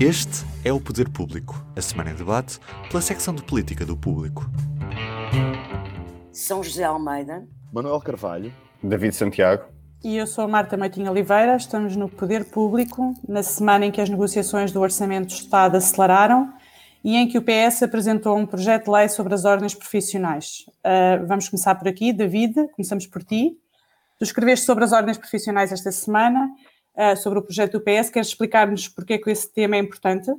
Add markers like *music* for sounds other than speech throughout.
Este é o Poder Público, a semana em debate pela secção de política do Público. São José Almeida, Manuel Carvalho, David Santiago. E eu sou a Marta Meitinho Oliveira, estamos no Poder Público, na semana em que as negociações do Orçamento do Estado aceleraram e em que o PS apresentou um projeto de lei sobre as ordens profissionais. Uh, vamos começar por aqui, David, começamos por ti. Tu escreveste sobre as ordens profissionais esta semana, uh, sobre o projeto do PS, queres explicar-nos porque que esse tema é importante?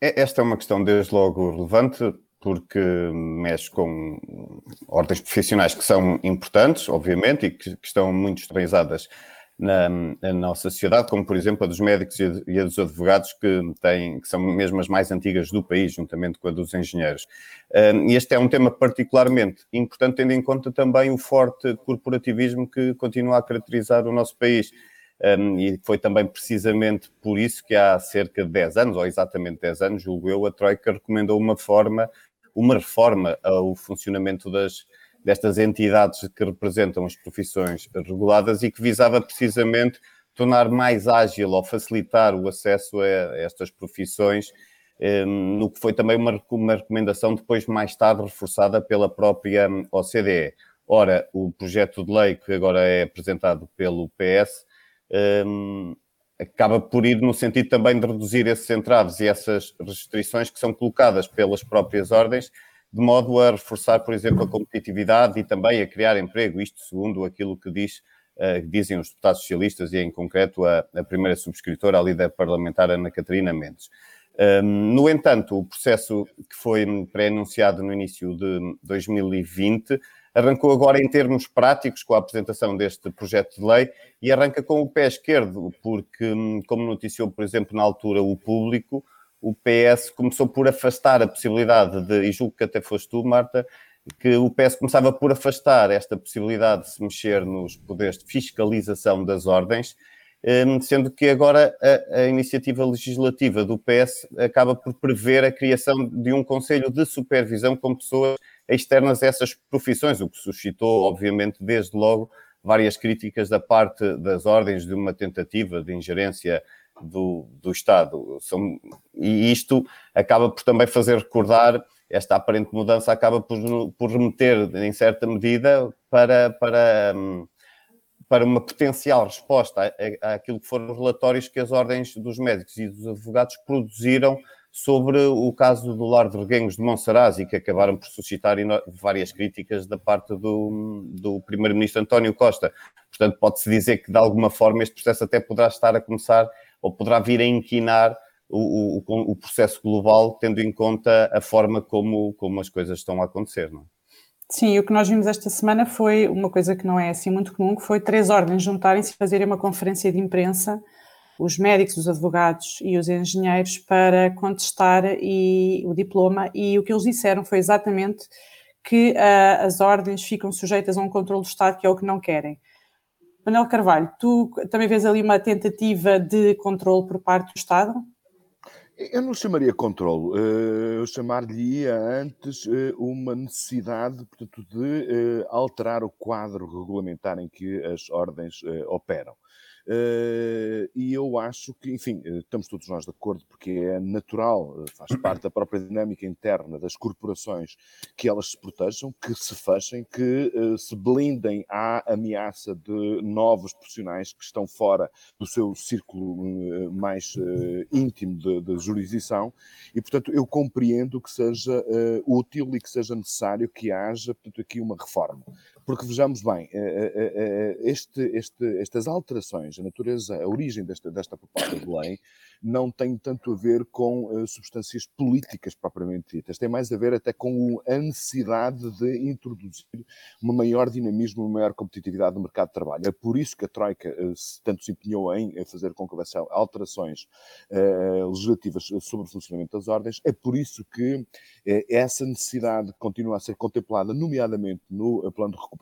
É, esta é uma questão desde logo relevante, porque mexe com ordens profissionais que são importantes, obviamente, e que, que estão muito externalizadas na, na, nossa sociedade, como por exemplo a dos médicos e e a dos advogados, que, têm, que são mesmo as mais antigas do país, juntamente com a dos engenheiros. e este é um tema particularmente importante, tendo em conta também o forte corporativismo que continua a caracterizar o nosso país. Um, e foi também precisamente por isso que há cerca de 10 anos, ou exatamente 10 anos, julgo eu, a Troika recomendou uma forma uma reforma ao funcionamento das, destas entidades que representam as profissões reguladas e que visava precisamente tornar mais ágil ou facilitar o acesso a estas profissões, no que foi também uma, uma recomendação depois mais tarde reforçada pela própria OCDE. Ora, o projeto de lei que agora é apresentado pelo PS ehm, acaba por ir no sentido também de reduzir esses entraves e essas restrições que são colocadas pelas próprias ordens, de modo a reforçar, por exemplo, a competitividade e também a criar emprego, isto segundo aquilo que diz, uh, dizem os deputados socialistas e, em concreto, a, a primeira subscritora, a líder parlamentar Ana Catarina Mendes. Um, no entanto, o processo que foi pré-anunciado no início de 2020 arrancou agora em termos práticos com a apresentação deste projeto de lei e arranca com o pé esquerdo, porque, como noticiou, por exemplo, na altura o público, o PS começou por afastar a possibilidade de, e julgo que até foste tu, Marta, que o PS começava por afastar esta possibilidade de se mexer nos poderes de fiscalização das ordens, hum, sendo que agora a, a, iniciativa legislativa do PS acaba por prever a criação de um conselho de supervisão com pessoas externas a essas profissões, o que suscitou, obviamente, desde logo, várias críticas da parte das ordens de uma tentativa de ingerência do, do Estado. São, e isto acaba por também fazer recordar, esta aparente mudança acaba por, por remeter, em certa medida, para, para, para uma potencial resposta àquilo que foram relatórios que as ordens dos médicos e dos advogados produziram sobre o caso do Lord Reguengos de Monsarazzi, que acabaram por suscitar várias críticas da parte do, do primeiro-ministro António Costa. Portanto, pode-se dizer que, de alguma forma, este processo até poderá estar a começar ou poderá vir a inquinar o, o, o processo global, tendo em conta a forma como, como as coisas estão a acontecer, não é? Sim, o que nós vimos esta semana foi uma coisa que não é assim muito comum, que foi três ordens juntarem-se e fazerem uma conferência de imprensa os médicos, os advogados e os engenheiros para contestar e, o diploma e o que eles disseram foi exatamente que uh, as ordens ficam sujeitas a um controle do Estado que é o que não querem. Manuel Carvalho, tu também vês ali uma tentativa de controle por parte do Estado? Eu não chamaria controle, eh, eu chamar-lhe antes eh, uma necessidade, portanto, de alterar o quadro regulamentar em que as ordens operam. Uh, e eu acho que, enfim, eh, estamos todos nós de acordo, porque é natural, eh, faz *coughs* parte da própria dinâmica interna das corporações que elas se protejam, que se fechem, que se blindem à ameaça de novos profissionais que estão fora do seu círculo mais íntimo de, de, jurisdição, e portanto eu compreendo que seja útil e que seja necessário que haja, portanto, aqui uma reforma. Porque vejamos bem, este, este, estas alterações a natureza, a origem desta, desta proposta de lei não tem tanto a ver com substâncias políticas propriamente ditas, tem mais a ver até com a necessidade de introduzir uma maior dinamismo, uma maior competitividade no mercado de trabalho. É por isso que a Troika tanto se empenhou em fazer com que houvesse alterações legislativas sobre o funcionamento das ordens, é por isso que essa necessidade continua a ser contemplada, nomeadamente no plano de recuperação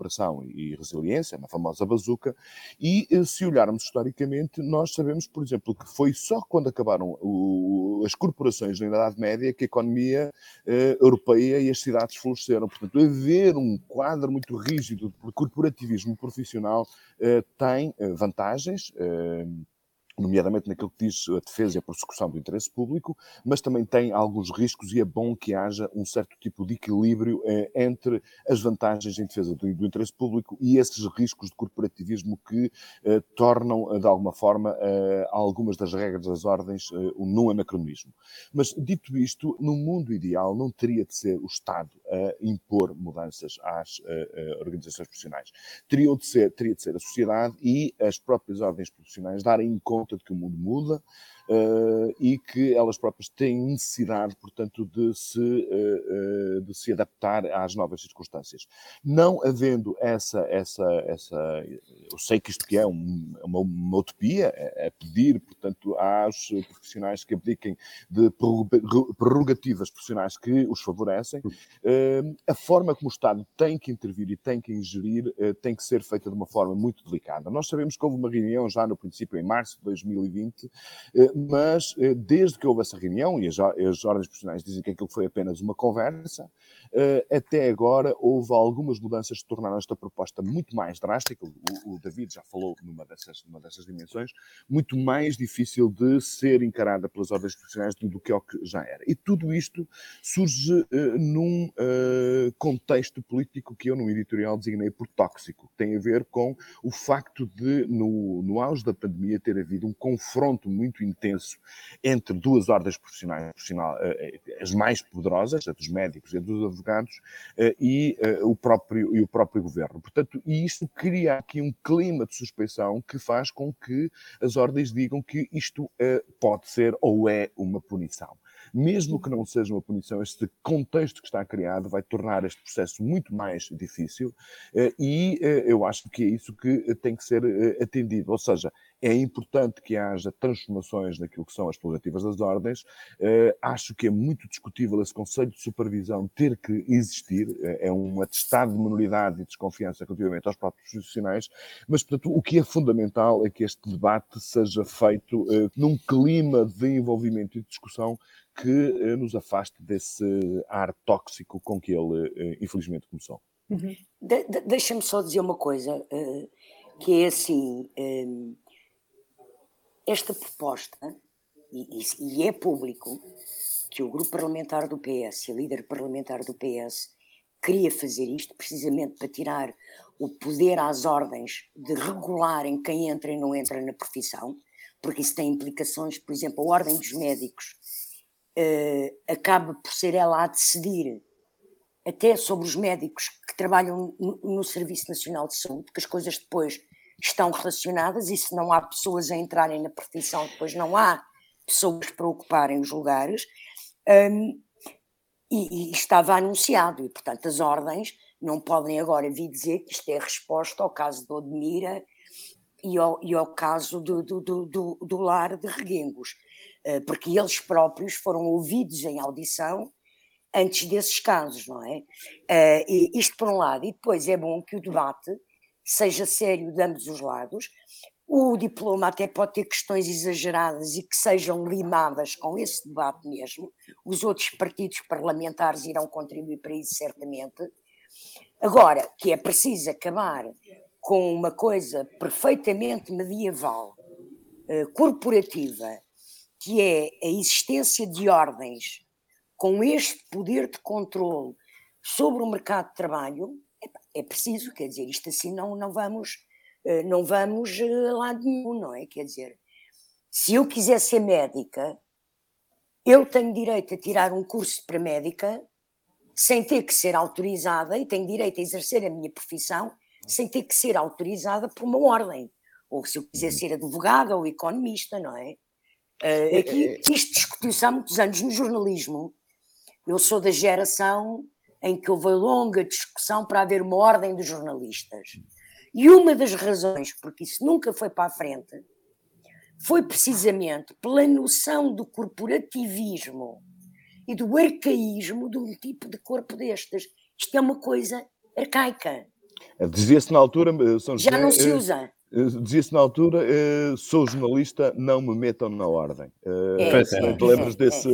e resiliência, na famosa bazuca, e se olharmos historicamente, nós sabemos, por exemplo, que foi só quando acabaram o, as corporações na Idade Média que a economia eh, europeia e as cidades floresceram. Portanto, haver um quadro muito rígido de corporativismo profissional eh, tem eh, vantagens nomeadamente naquilo que diz a defesa e a prossecução do interesse público, mas também tem alguns riscos e é bom que haja um certo tipo de equilíbrio eh, entre as vantagens em defesa do, do, interesse público e esses riscos de corporativismo que eh, tornam, eh, de alguma forma, eh, algumas das regras das ordens eh, num anacronismo. Mas, dito isto, no mundo ideal não teria de ser o Estado a impor mudanças às eh, organizações profissionais. Teria de, ser, teria de ser a sociedade e as próprias ordens profissionais darem conta conta de que o mundo muda, e que elas próprias têm necessidade, portanto, de se, uh, de se adaptar às novas circunstâncias. Não havendo essa, essa, essa eu sei que isto que é um, uma, uma, utopia, é, é, pedir, portanto, aos profissionais que abdiquem de prerrogativas profissionais que os favorecem, a forma como o Estado tem que intervir e tem que ingerir tem que ser feita de uma forma muito delicada. Nós sabemos que houve uma reunião já no princípio, em março de 2020, mas eh, desde que houve essa reunião, e as, as ordens profissionais dizem que aquilo foi apenas uma conversa, eh, até agora houve algumas mudanças que tornaram esta proposta muito mais drástica, o, o David já falou numa dessas, numa dessas dimensões, muito mais difícil de ser encarada pelas ordens profissionais do, do que o que já era. E tudo isto surge uh, num uh, contexto político que eu no editorial designei por tóxico, tem a ver com o facto de, no, no auge da pandemia, ter havido um confronto muito intenso entre duas ordens profissionais, uh, as mais poderosas, a dos médicos e a dos advogados, eh, e, eh, o próprio, e o próprio governo. Portanto, isto cria aqui um clima de suspeição que faz com que as ordens digam que isto eh, pode ser ou é uma punição mesmo que não seja uma punição, este contexto que está criado vai tornar este processo muito mais difícil e eu acho que é isso que tem que ser atendido. Ou seja, é importante que haja transformações naquilo que são as prerrogativas das ordens. Uh, acho que é muito discutível esse conceito de supervisão ter que existir. Uh, é um atestado de minoridade e desconfiança relativamente aos próprios profissionais. Mas, portanto, o que é fundamental é que este debate seja feito uh, num clima de envolvimento e discussão que nos afaste desse ar tóxico com que ele, infelizmente, começou. Uhum. De, de, Deixa-me só dizer uma coisa, que é assim esta proposta, e, e, é público, que o grupo parlamentar do PS e a líder parlamentar do PS queria fazer isto precisamente para tirar o poder às ordens de regularem quem entra e não entra na profissão, porque isso tem implicações, por exemplo, a ordem dos médicos uh, acaba por ser ela a decidir até sobre os médicos que trabalham no, no Serviço Nacional de Saúde, que as coisas depois estão relacionadas e se não há pessoas a entrarem na profissão, depois não há pessoas para ocuparem os lugares. Um, e, e, estava anunciado, e portanto as ordens não podem agora vir dizer que isto é resposta ao caso de Odmira e ao, e ao caso do, do, do, do, lar de Reguengos, uh, porque eles próprios foram ouvidos em audição antes desses casos, não é? Uh, e isto por um lado, e depois é bom que o debate seja sério de ambos os lados. O diploma até pode ter questões exageradas e que sejam limadas com esse debate mesmo. Os outros partidos parlamentares irão contribuir para isso, certamente. Agora, que é preciso acabar com uma coisa perfeitamente medieval, eh, corporativa, que é a existência de ordens com este poder de controle sobre o mercado de trabalho, é preciso, quer dizer, isto assim não, não vamos, eh, não vamos eh, lá de nenhum, não é? Quer dizer, se eu quiser ser médica, eu tenho direito a tirar um curso para médica sem ter que ser autorizada e tenho direito a exercer a minha profissão sem ter que ser autorizada por uma ordem. Ou se eu quiser uhum. ser advogada ou economista, não é? Uh, aqui, isto discutiu-se há muitos anos no jornalismo. Eu sou da geração em que houve longa discussão para haver uma ordem dos jornalistas. E uma das razões porque isso nunca foi para a frente foi precisamente pela noção do corporativismo e do arcaísmo de um tipo de corpo destes. Isto é uma coisa arcaica. Dizia-se na altura, São José, Já não se usa. Dizia-se na altura, uh, sou jornalista, não me metam na ordem. Uh, é, é, lembras desse,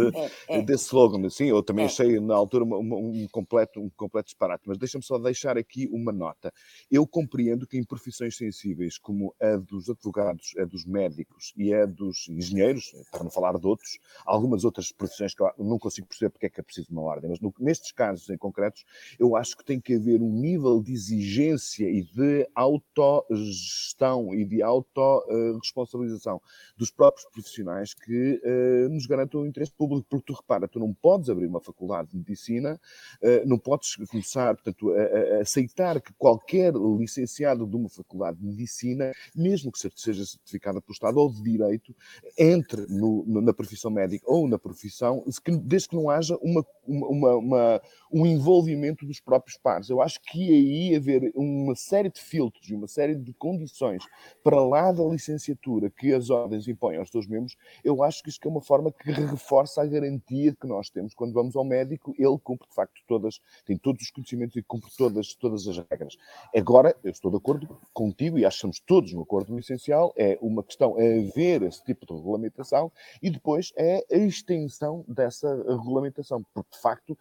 é, desse slogan, assim? Eu também achei na altura uma, um, completo, um completo disparate, mas deixa-me só deixar aqui uma nota. Eu compreendo que em profissões sensíveis como a dos advogados, a dos médicos e a dos engenheiros, para não falar de outros, algumas outras profissões que eu não consigo perceber porque é que é preciso uma ordem, mas no, nestes casos em concretos, eu acho que tem que haver um nível de exigência e de autogestão e de autorresponsabilização dos próprios profissionais que uh, nos garantam o interesse público, porque tu repara, tu não podes abrir uma faculdade de medicina, uh, não podes começar, portanto, a, a, aceitar que qualquer licenciado de uma faculdade de medicina, mesmo que seja certificada pelo Estado ou de Direito, entre no, no, na profissão médica ou na profissão, desde que não haja uma, uma, uma, um envolvimento dos próprios pares. Eu acho que aí haver uma série de filtros e uma série de condições para lá da licenciatura que as ordens impõem aos seus membros, eu acho que isto é uma forma que reforça a garantia que nós temos. Quando vamos ao médico, ele cumpre de facto todas, tem todos os conhecimentos e cumpre todas, todas as regras. Agora, eu estou de acordo contigo e achamos todos no acordo no essencial, é uma questão é haver esse tipo de regulamentação e depois é a extensão dessa regulamentação, porque de facto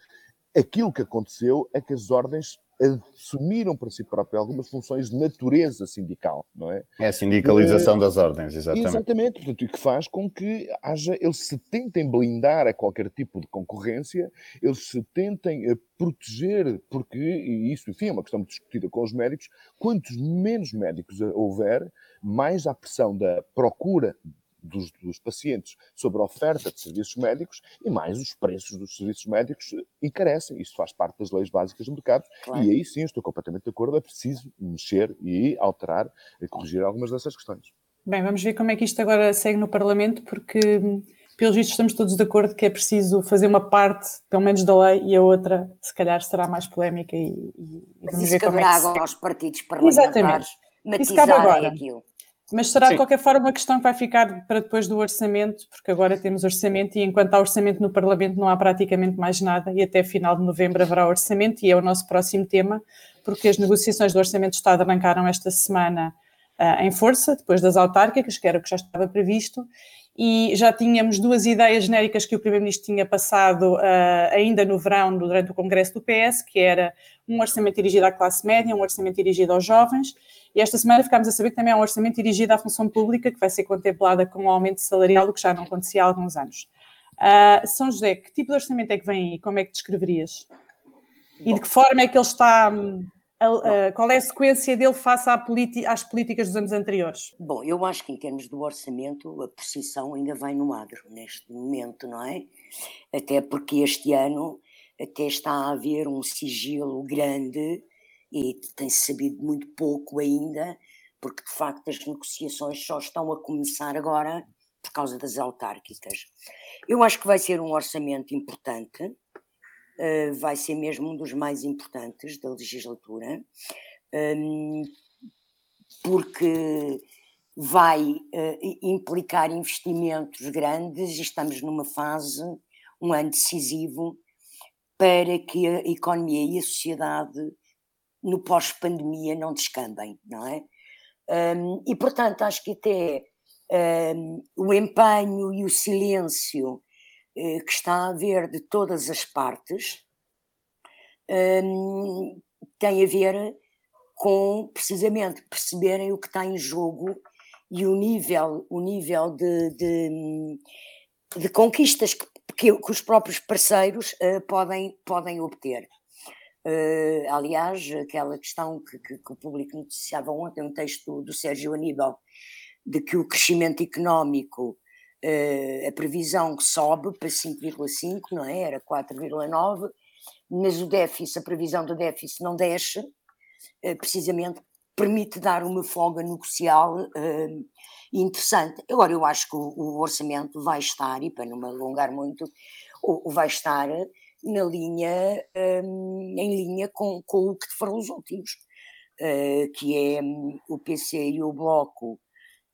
aquilo que aconteceu é que as ordens assumiram para si próprias algumas funções de natureza sindical, não é? É a sindicalização é, das ordens, exatamente. Exatamente, portanto, e que faz com que haja, eles se tentem blindar a qualquer tipo de concorrência, eles se tentem eh, proteger, porque, e isso, enfim, é uma questão discutida com os médicos, quantos menos médicos houver, mais a pressão da procura dos, dos, pacientes sobre a oferta de serviços médicos e mais os preços dos serviços médicos encarecem. Isto faz parte das leis básicas do mercado claro. e aí sim estou completamente de acordo, é preciso mexer e alterar e corrigir algumas dessas questões. Bem, vamos ver como é que isto agora segue no Parlamento, porque pelos vistos estamos todos de acordo que é preciso fazer uma parte, pelo menos da lei, e a outra, se calhar, será mais polémica e, e vamos ver como é que agora aos partidos parlamentares Exatamente. matizarem aquilo. Mas será Sim. de qualquer forma uma questão que vai ficar para depois do orçamento, porque agora temos orçamento e enquanto há orçamento no Parlamento não há praticamente mais nada e até final de novembro haverá orçamento e é o nosso próximo tema, porque as negociações do Orçamento do Estado arrancaram esta semana uh, em força, depois das autárquicas, que era o que já estava previsto, e já tínhamos duas ideias genéricas que o Primeiro-Ministro tinha passado uh, ainda no verão, durante o Congresso do PS, que era um orçamento dirigido à classe média, um orçamento dirigido aos jovens, e esta semana ficámos a saber que também há um orçamento dirigido à função pública, que vai ser contemplada com um aumento salarial, o que já não acontecia há alguns anos. Uh, São José, que tipo de orçamento é que vem aí? Como é que descreverias? E de que forma é que ele está. Uh, qual é a sequência dele face às políticas dos anos anteriores? Bom, eu acho que em termos do orçamento, a precisão ainda vai no agro neste momento, não é? Até porque este ano até está a haver um sigilo grande e tem-se sabido muito pouco ainda, porque de facto as negociações só estão a começar agora por causa das autárquicas. Eu acho que vai ser um orçamento importante, uh, vai ser mesmo um dos mais importantes da legislatura, um, porque vai uh, implicar investimentos grandes e estamos numa fase, um ano decisivo, para que a economia e a sociedade no pós-pandemia não descambem, não é? Um, e portanto acho que até um, o empenho e o silêncio uh, que está a haver de todas as partes um, tem a ver com precisamente perceberem o que está em jogo e o nível, o nível de, de, de conquistas que, que, que, os próprios parceiros uh, podem, podem obter. Uh, aliás, aquela questão que, que, que, o público noticiava ontem, um texto do Sérgio Aníbal, de que o crescimento económico, uh, a previsão sobe para 5,5, não é? Era 4,9, mas o déficit, a previsão do déficit não desce, uh, precisamente permite dar uma folga negocial interessante. Agora, eu acho que o, o, orçamento vai estar, e para não me alongar muito, o, o vai estar na linha, um, em linha com, com o que foram os últimos, uh, que é um, o PC e o Bloco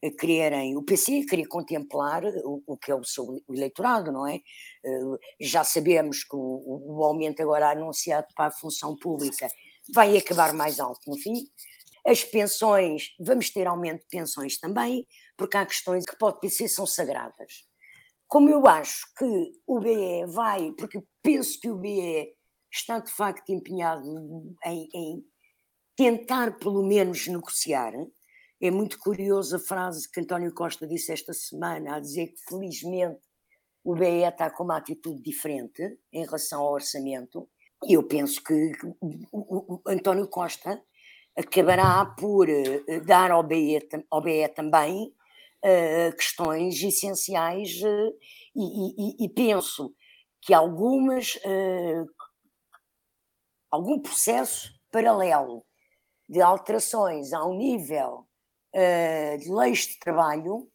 a quererem, o PC a querer contemplar o, o que é o seu eleitorado, não é? Uh, já sabemos que o, o, aumento agora anunciado para a função pública vai acabar mais alto no fim. As pensões, vamos ter aumento de pensões também, porque há questões que pode ser são sagradas. Como eu acho que o BE vai, porque penso que o BE está de facto empenhado em, em tentar pelo menos negociar, é muito curiosa a frase que António Costa disse esta semana, a dizer que felizmente o BE está com uma atitude diferente em relação ao orçamento, e eu penso que o António Costa acabará por eh, dar ao BE, ao BE também uh, questões essenciais uh, e, e, e, penso que algumas uh, algum processo paralelo de alterações ao nível de leis de trabalho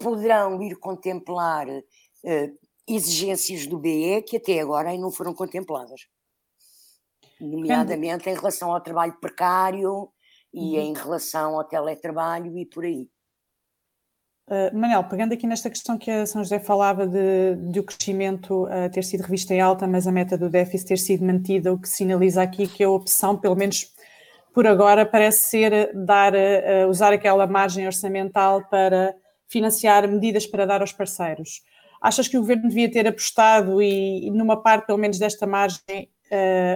poderão ir contemplar exigências do BE que até agora não foram contempladas nomeadamente em relação ao trabalho precário e uhum. em relação ao teletrabalho e por aí. Uh, Manel, pegando aqui nesta questão que a São José falava de, de o crescimento uh, ter sido revisto em alta, mas a meta do déficit ter sido mantida, o que sinaliza aqui que a opção, pelo menos por agora, parece ser dar, uh, usar aquela margem orçamental para financiar medidas para dar aos parceiros. Achas que o governo devia ter apostado e, numa parte, pelo menos, desta margem,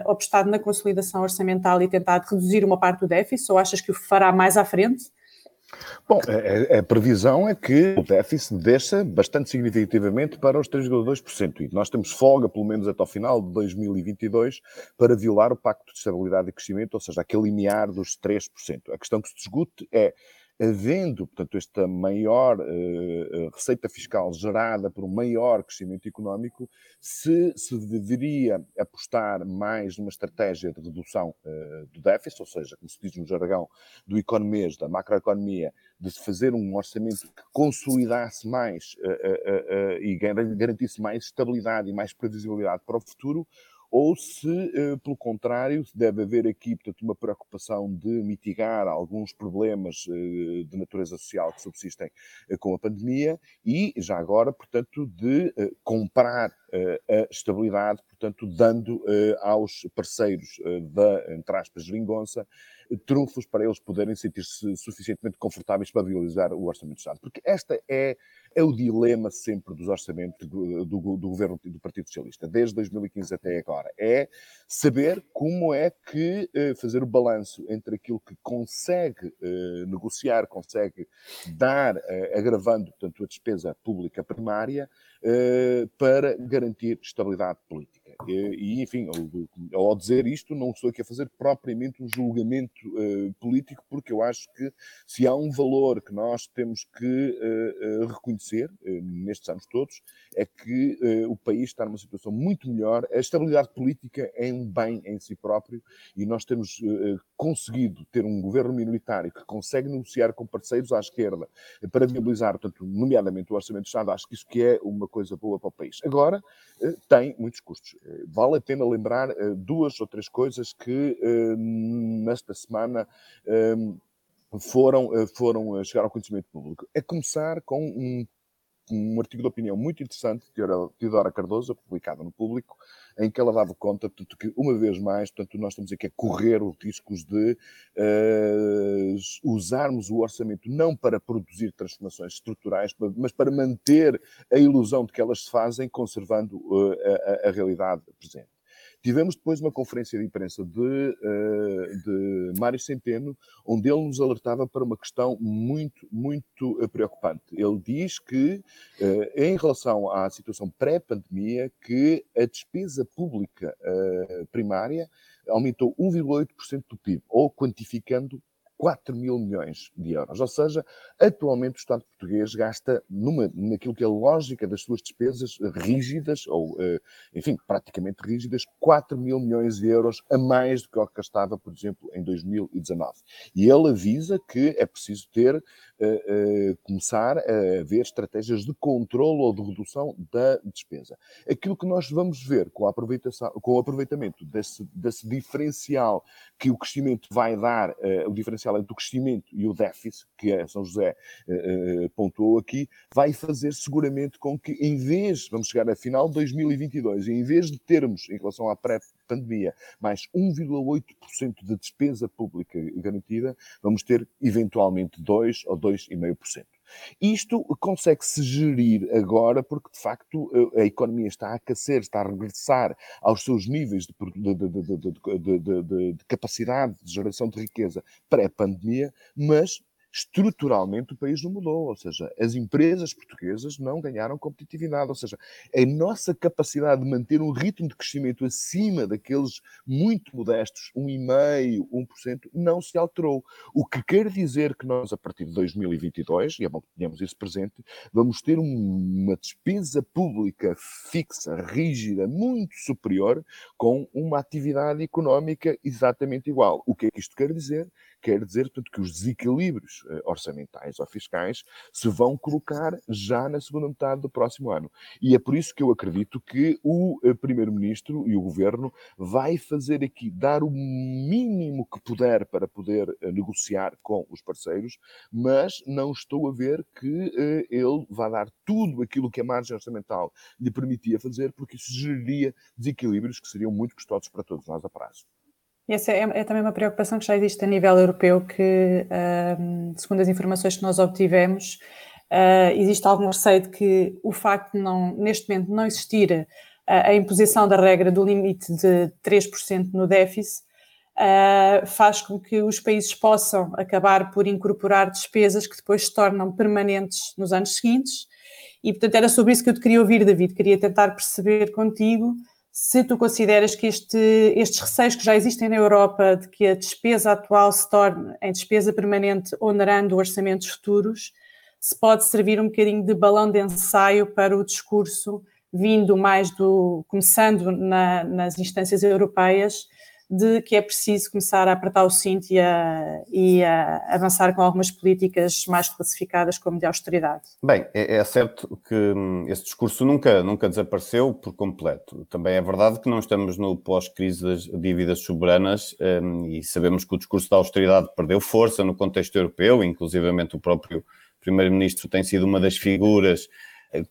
apostado na consolidação orçamental e tentado reduzir uma parte do déficit, ou achas que o fará mais à frente? Bom, a, a, previsão é que o déficit desça bastante significativamente para os 3,2%. E nós temos folga, pelo menos até ao final de 2022, para violar o Pacto de Estabilidade e Crescimento, ou seja, aquele limiar dos 3%. A questão que se discute é havendo, portanto, esta maior uh, receita fiscal gerada por um maior crescimento económico, se se deveria apostar mais numa estratégia de redução uh, do déficit, ou seja, como se diz no jargão do economês, da macroeconomia, de se fazer um orçamento que consolidasse mais uh, e garantisse mais estabilidade e mais previsibilidade para o futuro, ou se, eh, pelo contrário, deve haver aqui, portanto, uma preocupação de mitigar alguns problemas eh, de natureza social que subsistem eh, com a pandemia e, já agora, portanto, de comprar a estabilidade, portanto, dando aos parceiros da, entre aspas, geringonça, trunfos para eles poderem sentir-se suficientemente confortáveis para viabilizar o Orçamento de Estado. Porque esta é, é o dilema sempre dos orçamentos do, do, do governo do Partido Socialista, desde 2015 até agora. É saber como é que eh, fazer o balanço entre aquilo que consegue eh, negociar, consegue dar, eh, agravando, portanto, a despesa pública primária, eh, para garantir estabilidade política. E, enfim, ao, ao, dizer isto, não estou aqui a fazer propriamente um julgamento uh, político, porque eu acho que se há um valor que nós temos que uh, uh, reconhecer nestes anos todos, é que o país está numa situação muito melhor. A estabilidade política é um bem em si próprio e nós temos conseguido ter um governo minoritário que consegue negociar com parceiros à esquerda para viabilizar, portanto, nomeadamente o Orçamento do Estado. Acho que isso que é uma coisa boa para o país. Agora, tem muitos custos vale a pena lembrar uh, duas ou três coisas que uh, nesta semana um, foram, uh, foram chegar ao conhecimento público. A começar com um um artigo de opinião muito interessante de Teodora Cardoso, publicado no Público, em que ela dava conta, portanto, que uma vez mais, portanto, nós estamos aqui a correr os riscos de uh, usarmos o orçamento não para produzir transformações estruturais, mas para manter a ilusão de que elas se fazem, conservando uh, a, a realidade presente. Tivemos depois uma conferência de imprensa de, uh, de Mário Centeno, onde ele nos alertava para uma questão muito, muito uh, preocupante. Ele diz que, uh, em relação à situação pré-pandemia, que a despesa pública primária aumentou 1,8% do PIB, ou quantificando 4 mil milhões de euros. Ou seja, atualmente o Estado português gasta numa, naquilo que é a lógica das suas despesas rígidas, ou, eh, enfim, praticamente rígidas, 4 mil milhões de euros a mais do que o que gastava, por exemplo, em 2019. E ele avisa que é preciso ter, eh, eh, começar a ver estratégias de controle ou de redução da despesa. Aquilo que nós vamos ver com, a com o aproveitamento desse, desse diferencial que o crescimento vai dar, o diferencial fundamental entre o crescimento e o déficit, que a São José uh, pontuou aqui, vai fazer seguramente com que, em vez, vamos chegar a final de 2022, em vez de termos, em relação à pré-pandemia, mais 1,8% de despesa pública garantida, vamos ter eventualmente 2 ou 2,5%. Isto consegue-se gerir agora porque, de facto, a economia está a aquecer, está a regressar aos seus níveis de, de, de, de capacidade de geração de riqueza pré-pandemia, mas estruturalmente o país não mudou, ou seja, as empresas portuguesas não ganharam competitividade, ou seja, a nossa capacidade de manter um ritmo de crescimento acima daqueles muito modestos, 1,5%, 1%, não se alterou. O que quer dizer que nós, a partir de 2022, e é bom que tenhamos isso presente, vamos ter uma despesa pública fixa, rígida, muito superior, com uma atividade económica exatamente igual. O que é que isto quer dizer? Quer dizer portanto, que os desequilíbrios eh, orçamentais ou fiscais se vão colocar já na segunda metade do próximo ano. E é por isso que eu acredito que o eh, Primeiro-Ministro e o Governo vai fazer aqui, dar o mínimo que puder para poder eh, negociar com os parceiros, mas não estou a ver que ele vá dar tudo aquilo que a margem orçamental lhe permitia fazer, porque isso geraria desequilíbrios que seriam muito custosos para todos nós a prazo. Essa é, é, também uma preocupação que já existe a nível europeu, que, uh, segundo as informações que nós obtivemos, uh, existe algum receio de que o facto de não, neste momento não existir uh, a imposição da regra do limite de 3% no déficit, uh, faz com que os países possam acabar por incorporar despesas que depois se tornam permanentes nos anos seguintes. E, portanto, era sobre isso que eu te queria ouvir, David. Queria tentar perceber contigo se tu consideras que este, estes receios que já existem na Europa de que a despesa atual se torne em despesa permanente onerando orçamentos futuros, se pode servir um bocadinho de balão de ensaio para o discurso vindo mais do, começando na, nas instâncias europeias, de que é preciso começar a apertar o cinto e a, e a avançar com algumas políticas mais classificadas como de austeridade. Bem, é, é, certo que hum, esse discurso nunca, nunca desapareceu por completo. Também é verdade que não estamos no pós-crise das dívidas soberanas um, e sabemos que o discurso da austeridade perdeu força no contexto europeu, inclusivamente o próprio Primeiro-Ministro tem sido uma das figuras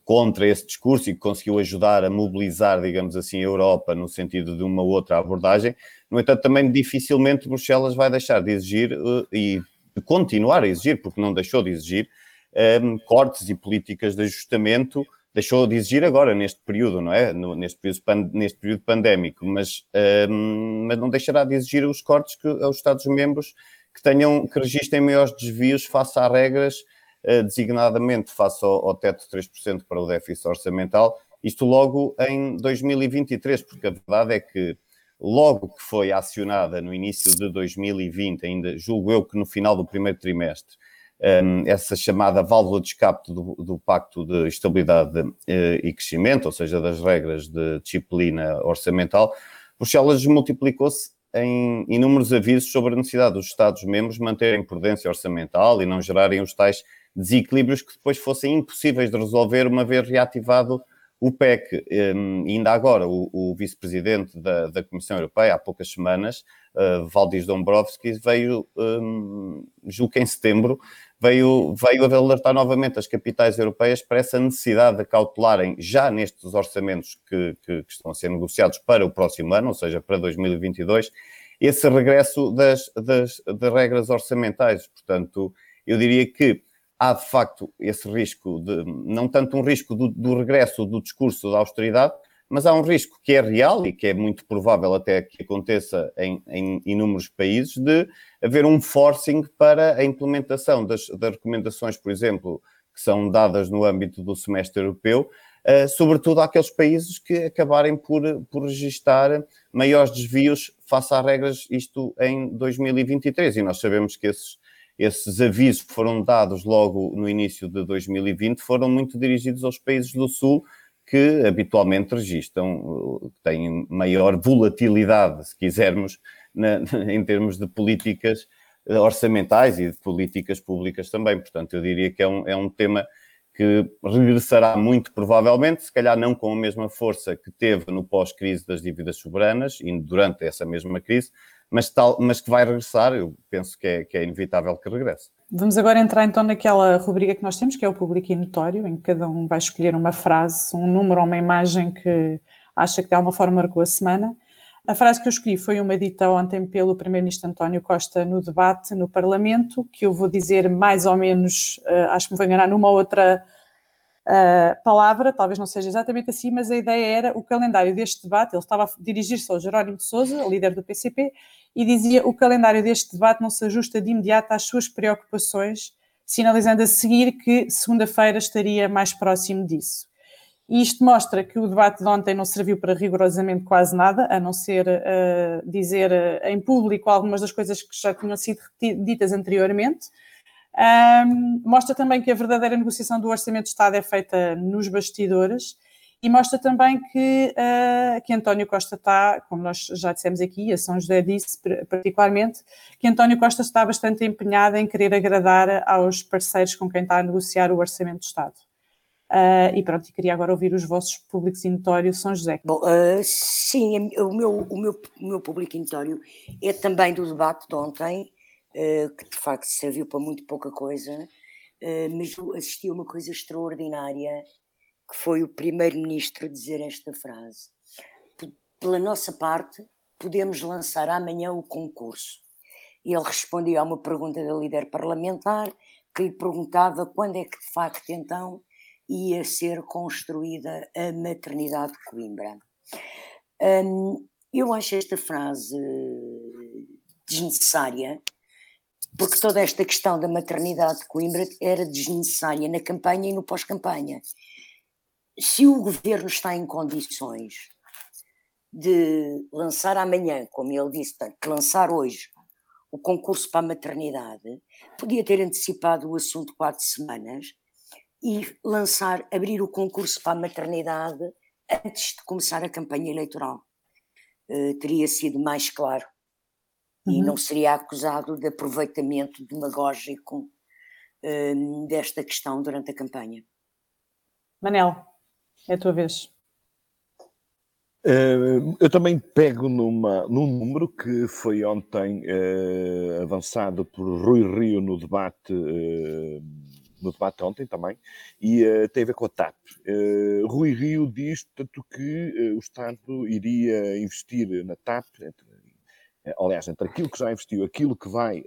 contra esse discurso e que conseguiu ajudar a mobilizar, digamos assim, a Europa no sentido de uma outra abordagem. No entanto, também dificilmente Bruxelas vai deixar de exigir uh, e de continuar a exigir, porque não deixou de exigir, um, ehm, cortes e políticas de ajustamento, deixou de exigir agora, neste período, não é? Neste, período, neste período pandémico, mas, um, ehm, mas não deixará de exigir os cortes que aos Estados-membros que tenham, que registrem maiores desvios face a regras, designadamente face ao, ao teto de 3% para o déficit orçamental, isto logo em 2023, porque a verdade é que logo que foi acionada no início de 2020, ainda julgo eu que no final do primeiro trimestre, um, essa chamada válvula de escape do, do Pacto de Estabilidade uh, e Crescimento, ou seja, das regras de disciplina orçamental, Bruxelas multiplicou-se em inúmeros avisos sobre a necessidade dos Estados-membros manterem prudência orçamental e não gerarem os tais desequilíbrios que depois fossem impossíveis de resolver uma vez reativado o PEC, um, ainda agora, o, o vice-presidente da, da, Comissão Europeia, há poucas semanas, uh, Valdis Dombrovskis, veio, um, julgo que em setembro, veio, veio alertar novamente as capitais europeias para essa necessidade de cautelarem já nestes orçamentos que, que, que estão a ser negociados para o próximo ano, ou seja, para 2022, esse regresso das, das, das regras orçamentais. Portanto, eu diria que há de facto esse risco de, não tanto um risco do, do, regresso do discurso da austeridade, mas há um risco que é real e que é muito provável até que aconteça em, em inúmeros países, de haver um forcing para a implementação das, das recomendações, por exemplo, que são dadas no âmbito do semestre europeu, uh, sobretudo àqueles países que acabarem por, por registrar maiores desvios face às regras, isto em 2023. E nós sabemos que esses esses avisos que foram dados logo no início de 2020 foram muito dirigidos aos países do Sul que habitualmente registram, têm maior volatilidade, se quisermos, na, *laughs* em termos de políticas orçamentais e de políticas públicas também. Portanto, eu diria que é um, é um tema que regressará muito provavelmente, se calhar não com a mesma força que teve no pós-crise das dívidas soberanas e durante essa mesma crise, mas, tal, mas que vai regressar, eu penso que é, que é inevitável que regresse. Vamos agora entrar então naquela rubrica que nós temos, que é o público e notório, em que cada um vai escolher uma frase, um número ou uma imagem que acha que de alguma forma marcou a semana. A frase que eu escolhi foi uma dita ontem pelo Primeiro-Ministro António Costa no debate no Parlamento, que eu vou dizer mais ou menos, uh, acho que me vou enganar numa outra palavra, talvez não seja exatamente assim, mas a ideia era o calendário deste debate. Ele estava a dirigir-se ao Jerónimo de Souza, líder do PCP, e dizia o calendário deste debate não se ajusta de imediato às suas preocupações, sinalizando a seguir que segunda-feira estaria mais próximo disso. E isto mostra que o debate de ontem não serviu para rigorosamente quase nada, a não ser uh, dizer uh, em público algumas das coisas que já tinham sido ditas anteriormente. Um, mostra também que a verdadeira negociação do Orçamento de Estado é feita nos bastidores e mostra também que, uh, que António Costa está, como nós já dissemos aqui, a São José disse particularmente, que António Costa está bastante empenhado em querer agradar aos parceiros com quem está a negociar o Orçamento do Estado. Uh, e pronto, queria agora ouvir os vossos públicos notórios São José. Bom, uh, sim, o meu, o, meu, o meu público notório é também do debate de ontem, que de facto serviu para muito pouca coisa, mas assisti a uma coisa extraordinária que foi o primeiro-ministro dizer esta frase. Pela nossa parte, podemos lançar amanhã o concurso. E ele respondia a uma pergunta da líder parlamentar que lhe perguntava quando é que de facto então ia ser construída a maternidade de Coimbra. Hum, eu acho esta frase desnecessária, porque toda esta questão da maternidade de Coimbra era desnecessária na campanha e no pós-campanha se o governo está em condições de lançar amanhã, como ele disse, que lançar hoje o concurso para a maternidade, podia ter antecipado o assunto quatro semanas e lançar, abrir o concurso para a maternidade antes de começar a campanha eleitoral. Uh, teria sido mais claro uhum. e não seria acusado de aproveitamento demagógico uh, desta questão durante a campanha. Manel. É a tua vez. Uh, eu também pego numa, num número que foi ontem uh, avançado por Rui Rio no debate, uh, no debate ontem também, e tem a ver com a TAP. Rui Rio diz, portanto, que o Estado iria investir na TAP, entre, aliás, entre aquilo que já investiu, aquilo que vai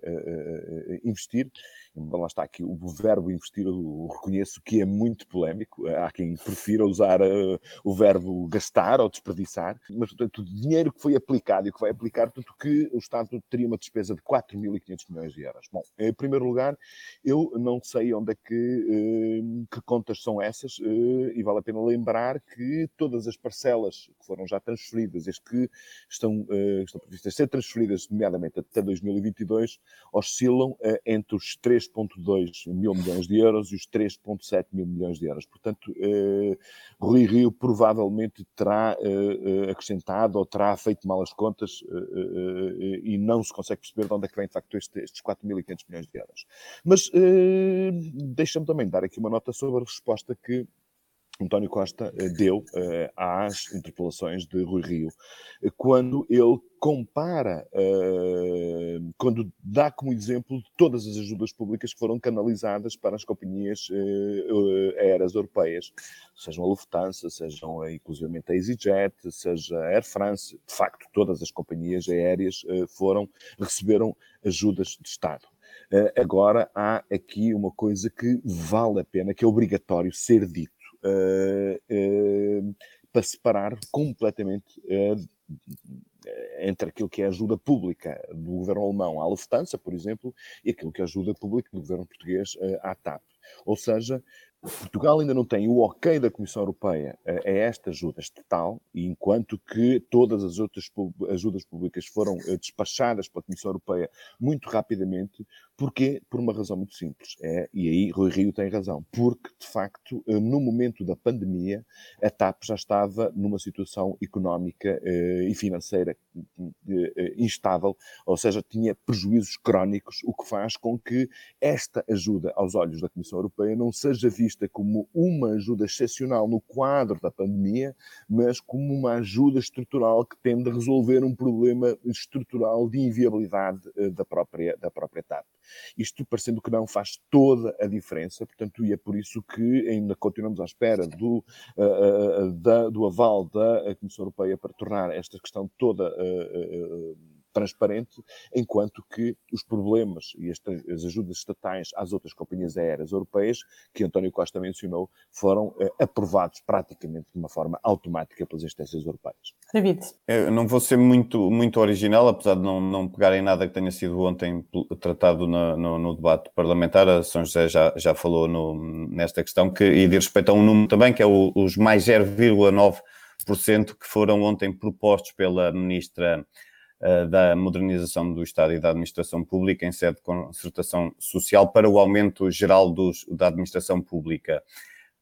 investir, lá está aqui o verbo investir, eu reconheço que é muito polémico. Há quem prefira usar uh, o verbo gastar ou desperdiçar, mas portanto, o dinheiro que foi aplicado e que vai aplicar, tanto que o Estado teria uma despesa de 4.500 milhões de euros. Bom, em primeiro lugar, eu não sei onde é que, uh, que contas são essas, uh, e vale a pena lembrar que todas as parcelas que foram já transferidas, as que estão, estão previstas ser transferidas, nomeadamente até 2022, oscilam entre os 3 3,2 mil milhões de euros e os 3,7 mil milhões de euros. Portanto, eh, Rui Rio provavelmente terá eh, eh, acrescentado ou terá feito mal as contas eh, eh, e não se consegue perceber de onde é que vem, de facto, este, estes 4.500 milhões de euros. Mas eh, deixa-me também dar aqui uma nota sobre a resposta que António Costa eh, deu uh, às interpelações de Rui Rio, eh, quando ele compara, uh, quando dá como exemplo todas as ajudas públicas que foram canalizadas para as companhias uh, aéreas europeias, sejam a Lufthansa, sejam inclusivamente a EasyJet, seja a Air France, de facto todas as companhias aéreas foram, receberam ajudas de Estado. agora há aqui uma coisa que vale a pena, que é obrigatório ser uh, para separar completamente uh, entre aquilo que é ajuda pública do governo alemão à Lufthansa, por exemplo, e aquilo que é ajuda pública do governo português à TAP. Ou seja, Portugal ainda não tem o ok da Comissão Europeia a esta ajuda estatal, e enquanto que todas as outras ajudas públicas foram despachadas pela Comissão Europeia muito rapidamente, Porquê? Por uma razão muito simples. É, e aí Rui Rio tem razão. Porque, de facto, eh, no momento da pandemia, a TAP já estava numa situação económica eh, e financeira eh, instável, ou seja, tinha prejuízos crónicos, o que faz com que esta ajuda aos olhos da Comissão Europeia não seja vista vista como uma ajuda excepcional no quadro da pandemia, mas como uma ajuda estrutural que tende a resolver um problema estrutural de inviabilidade uh, da própria, da própria TAP. Isto, parecendo que não, faz toda a diferença, portanto, e é por isso que ainda continuamos à espera do, uh, da, do aval da Comissão Europeia para tornar esta questão toda transparente, enquanto que os problemas e as ajudas estatais às outras companhias aéreas europeias, que António Costa mencionou, foram eh, aprovados praticamente de uma forma automática pelas instâncias europeias. David. Eu não vou ser muito, muito original, apesar de não, não pegar em nada que tenha sido ontem tratado no, no, no debate parlamentar. A São José já, já falou no, nesta questão, que, e de respeito a um número também, que é o, os mais 0,9% que foram ontem propostos pela ministra da modernização do Estado e da administração pública em sede de concertação social para o aumento geral dos, da administração pública.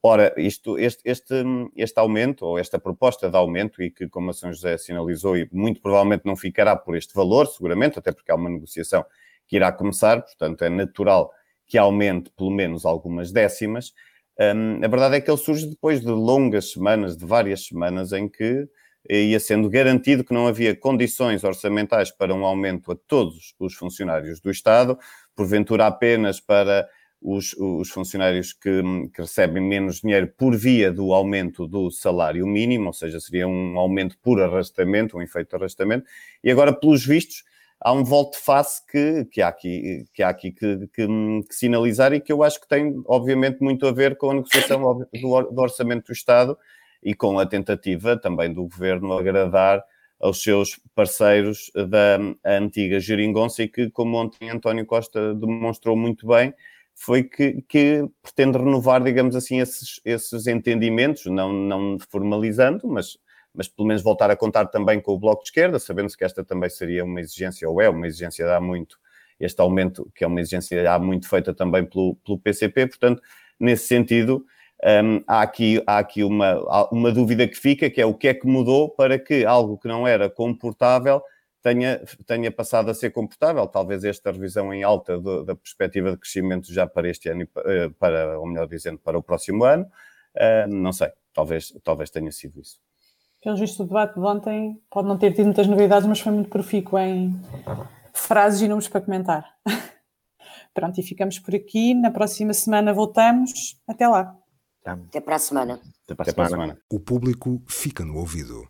Ora, isto, este, este, este aumento, ou esta proposta de aumento, e que, como a São José sinalizou, e muito provavelmente não ficará por este valor, seguramente, até porque há uma negociação que irá começar, portanto é natural que aumente pelo menos algumas décimas. Um, a verdade é que ele surge depois de longas semanas, de várias semanas, em que ia sendo garantido que não havia condições orçamentais para um aumento a todos os funcionários do Estado, porventura apenas para os, os funcionários que, que, recebem menos dinheiro por via do aumento do salário mínimo, ou seja, seria um aumento por arrastamento, um efeito de arrastamento, e agora, pelos vistos, há um volte-face que, que há aqui, que, há aqui que, que, que, sinalizar e que eu acho que tem, obviamente, muito a ver com a negociação do, do orçamento do Estado e com a tentativa também do governo agradar aos seus parceiros da antiga geringonça e que, como ontem António Costa demonstrou muito bem, foi que, que pretende renovar, digamos assim, esses, esses entendimentos, não, não formalizando, mas, mas pelo menos voltar a contar também com o Bloco de Esquerda, sabendo que esta também seria uma exigência, ou é uma exigência há muito, este aumento, que é uma exigência há muito feita também pelo, pelo PCP, portanto, nesse sentido, um, há aqui, há aqui uma, uma dúvida que fica, que é o que é que mudou para que algo que não era comportável tenha, tenha passado a ser comportável. Talvez esta revisão em alta do, da perspectiva de crescimento já para este ano, eh, para, ou melhor dizendo, para o próximo ano, não sei, talvez, talvez tenha sido isso. Pelo visto, o debate de ontem pode não ter tido muitas novidades, mas foi muito profícuo em frases e números para comentar. *laughs* Pronto, e ficamos por aqui. Na próxima semana voltamos. Até lá. Até para a semana. Até para a semana. O público fica no ouvido.